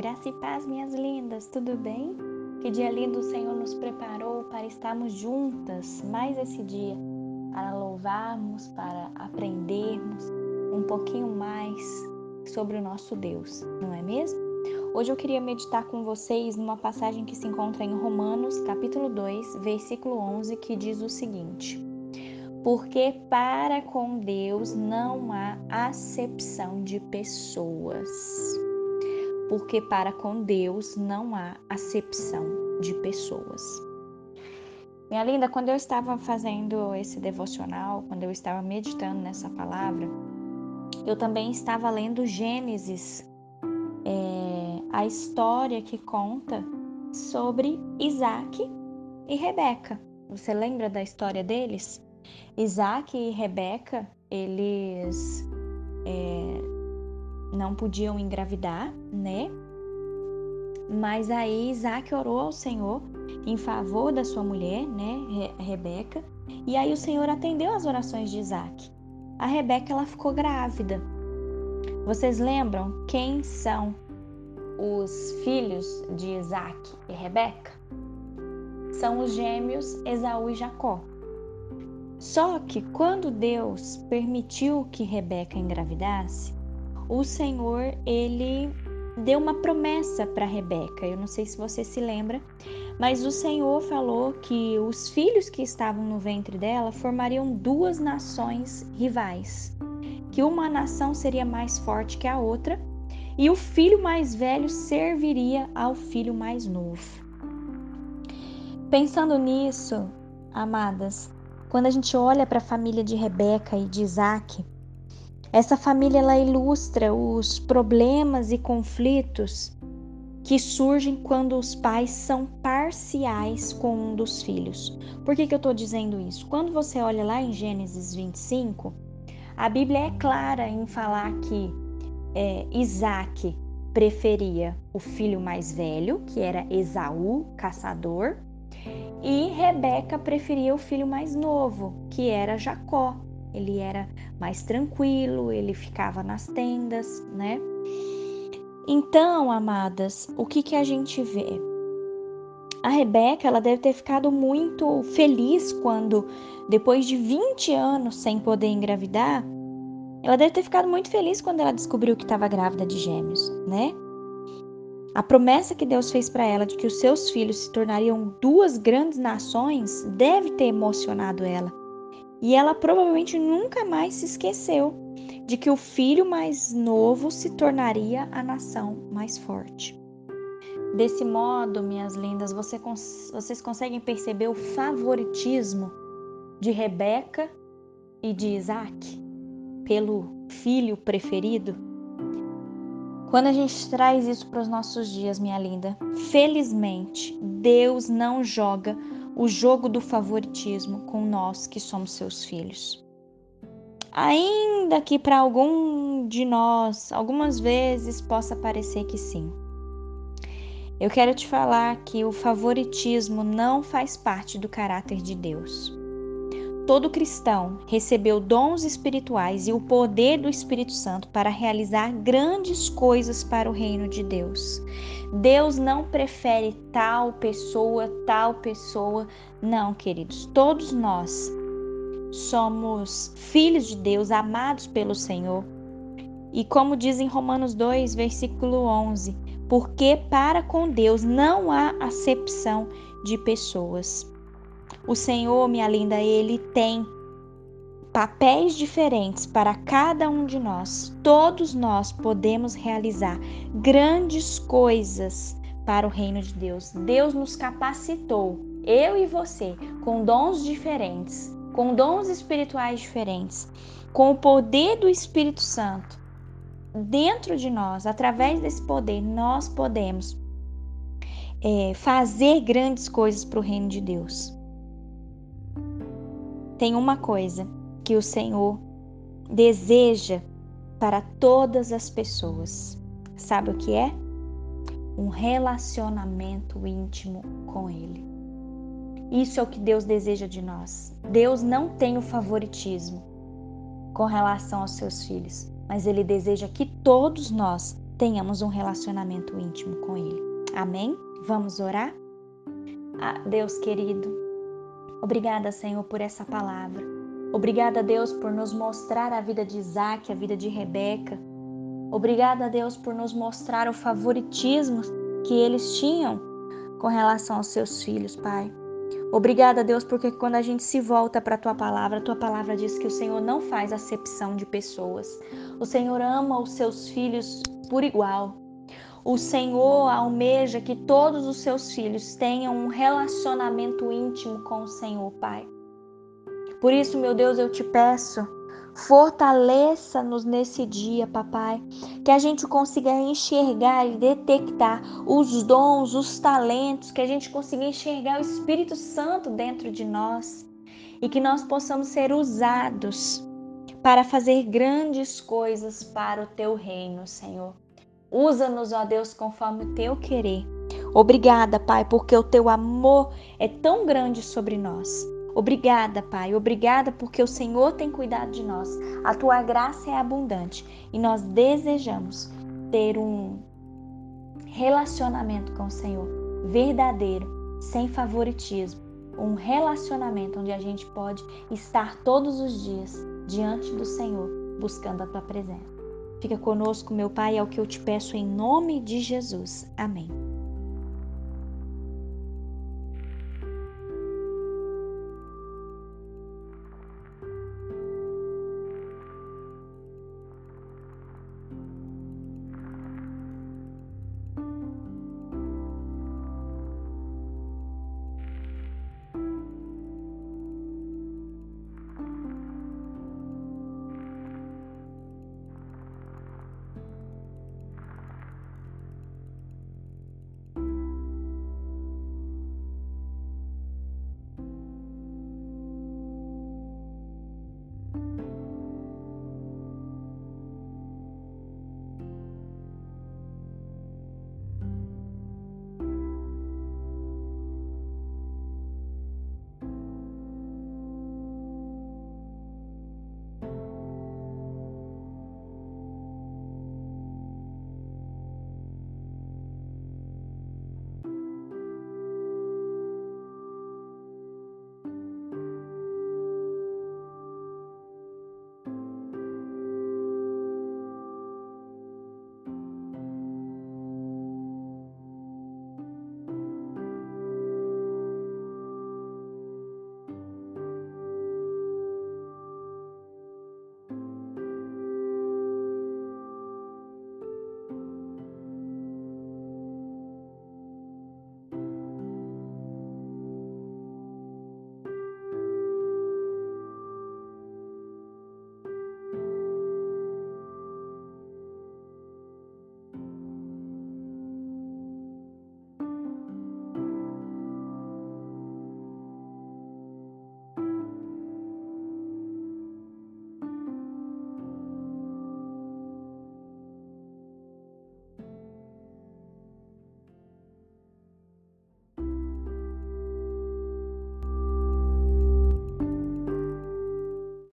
Graça e paz, minhas lindas, tudo bem? Que dia lindo o Senhor nos preparou para estarmos juntas mais esse dia, para louvarmos, para aprendermos um pouquinho mais sobre o nosso Deus, não é mesmo? Hoje eu queria meditar com vocês numa passagem que se encontra em Romanos, capítulo 2, versículo 11, que diz o seguinte: Porque para com Deus não há acepção de pessoas porque para com Deus não há acepção de pessoas. Minha linda, quando eu estava fazendo esse devocional, quando eu estava meditando nessa palavra, eu também estava lendo Gênesis, é, a história que conta sobre Isaac e Rebeca. Você lembra da história deles? Isaac e Rebeca, eles é, não podiam engravidar, né? Mas aí Isaac orou ao Senhor em favor da sua mulher, né, Rebeca, e aí o Senhor atendeu as orações de Isaac. A Rebeca ela ficou grávida. Vocês lembram quem são os filhos de Isaac e Rebeca? São os gêmeos Esaú e Jacó. Só que quando Deus permitiu que Rebeca engravidasse, o Senhor ele deu uma promessa para Rebeca. Eu não sei se você se lembra, mas o Senhor falou que os filhos que estavam no ventre dela formariam duas nações rivais, que uma nação seria mais forte que a outra e o filho mais velho serviria ao filho mais novo. Pensando nisso, amadas, quando a gente olha para a família de Rebeca e de Isaac, essa família ela ilustra os problemas e conflitos que surgem quando os pais são parciais com um dos filhos. Por que, que eu estou dizendo isso? Quando você olha lá em Gênesis 25, a Bíblia é clara em falar que é, Isaac preferia o filho mais velho, que era Esaú, caçador, e Rebeca preferia o filho mais novo, que era Jacó, ele era mais tranquilo, ele ficava nas tendas, né? Então, amadas, o que que a gente vê? A Rebeca, ela deve ter ficado muito feliz quando, depois de 20 anos sem poder engravidar, ela deve ter ficado muito feliz quando ela descobriu que estava grávida de gêmeos, né? A promessa que Deus fez para ela de que os seus filhos se tornariam duas grandes nações deve ter emocionado ela. E ela provavelmente nunca mais se esqueceu de que o filho mais novo se tornaria a nação mais forte. Desse modo, minhas lindas, você, vocês conseguem perceber o favoritismo de Rebeca e de Isaac pelo filho preferido? Quando a gente traz isso para os nossos dias, minha linda, felizmente Deus não joga o jogo do favoritismo com nós que somos seus filhos. Ainda que para algum de nós, algumas vezes possa parecer que sim. Eu quero te falar que o favoritismo não faz parte do caráter de Deus. Todo cristão recebeu dons espirituais e o poder do Espírito Santo para realizar grandes coisas para o reino de Deus. Deus não prefere tal pessoa, tal pessoa. Não, queridos, todos nós somos filhos de Deus, amados pelo Senhor. E como diz em Romanos 2, versículo 11, porque para com Deus não há acepção de pessoas. O Senhor, minha linda, ele tem papéis diferentes para cada um de nós. Todos nós podemos realizar grandes coisas para o reino de Deus. Deus nos capacitou, eu e você, com dons diferentes, com dons espirituais diferentes, com o poder do Espírito Santo dentro de nós, através desse poder, nós podemos é, fazer grandes coisas para o reino de Deus. Tem uma coisa que o Senhor deseja para todas as pessoas. Sabe o que é? Um relacionamento íntimo com Ele. Isso é o que Deus deseja de nós. Deus não tem o favoritismo com relação aos seus filhos, mas Ele deseja que todos nós tenhamos um relacionamento íntimo com Ele. Amém? Vamos orar? Ah, Deus querido, obrigada, Senhor, por essa palavra. Obrigada, Deus, por nos mostrar a vida de Isaac, a vida de Rebeca. Obrigada, Deus, por nos mostrar o favoritismo que eles tinham com relação aos seus filhos, Pai. Obrigada, Deus, porque quando a gente se volta para a tua palavra, a tua palavra diz que o Senhor não faz acepção de pessoas. O Senhor ama os seus filhos por igual. O Senhor almeja que todos os seus filhos tenham um relacionamento íntimo com o Senhor, Pai. Por isso, meu Deus, eu te peço Fortaleça-nos nesse dia, papai, que a gente consiga enxergar e detectar os dons, os talentos, que a gente consiga enxergar o Espírito Santo dentro de nós e que nós possamos ser usados para fazer grandes coisas para o teu reino, Senhor. Usa-nos, ó Deus, conforme o teu querer. Obrigada, Pai, porque o teu amor é tão grande sobre nós. Obrigada, Pai. Obrigada porque o Senhor tem cuidado de nós. A tua graça é abundante e nós desejamos ter um relacionamento com o Senhor verdadeiro, sem favoritismo. Um relacionamento onde a gente pode estar todos os dias diante do Senhor, buscando a tua presença. Fica conosco, meu Pai, é o que eu te peço em nome de Jesus. Amém.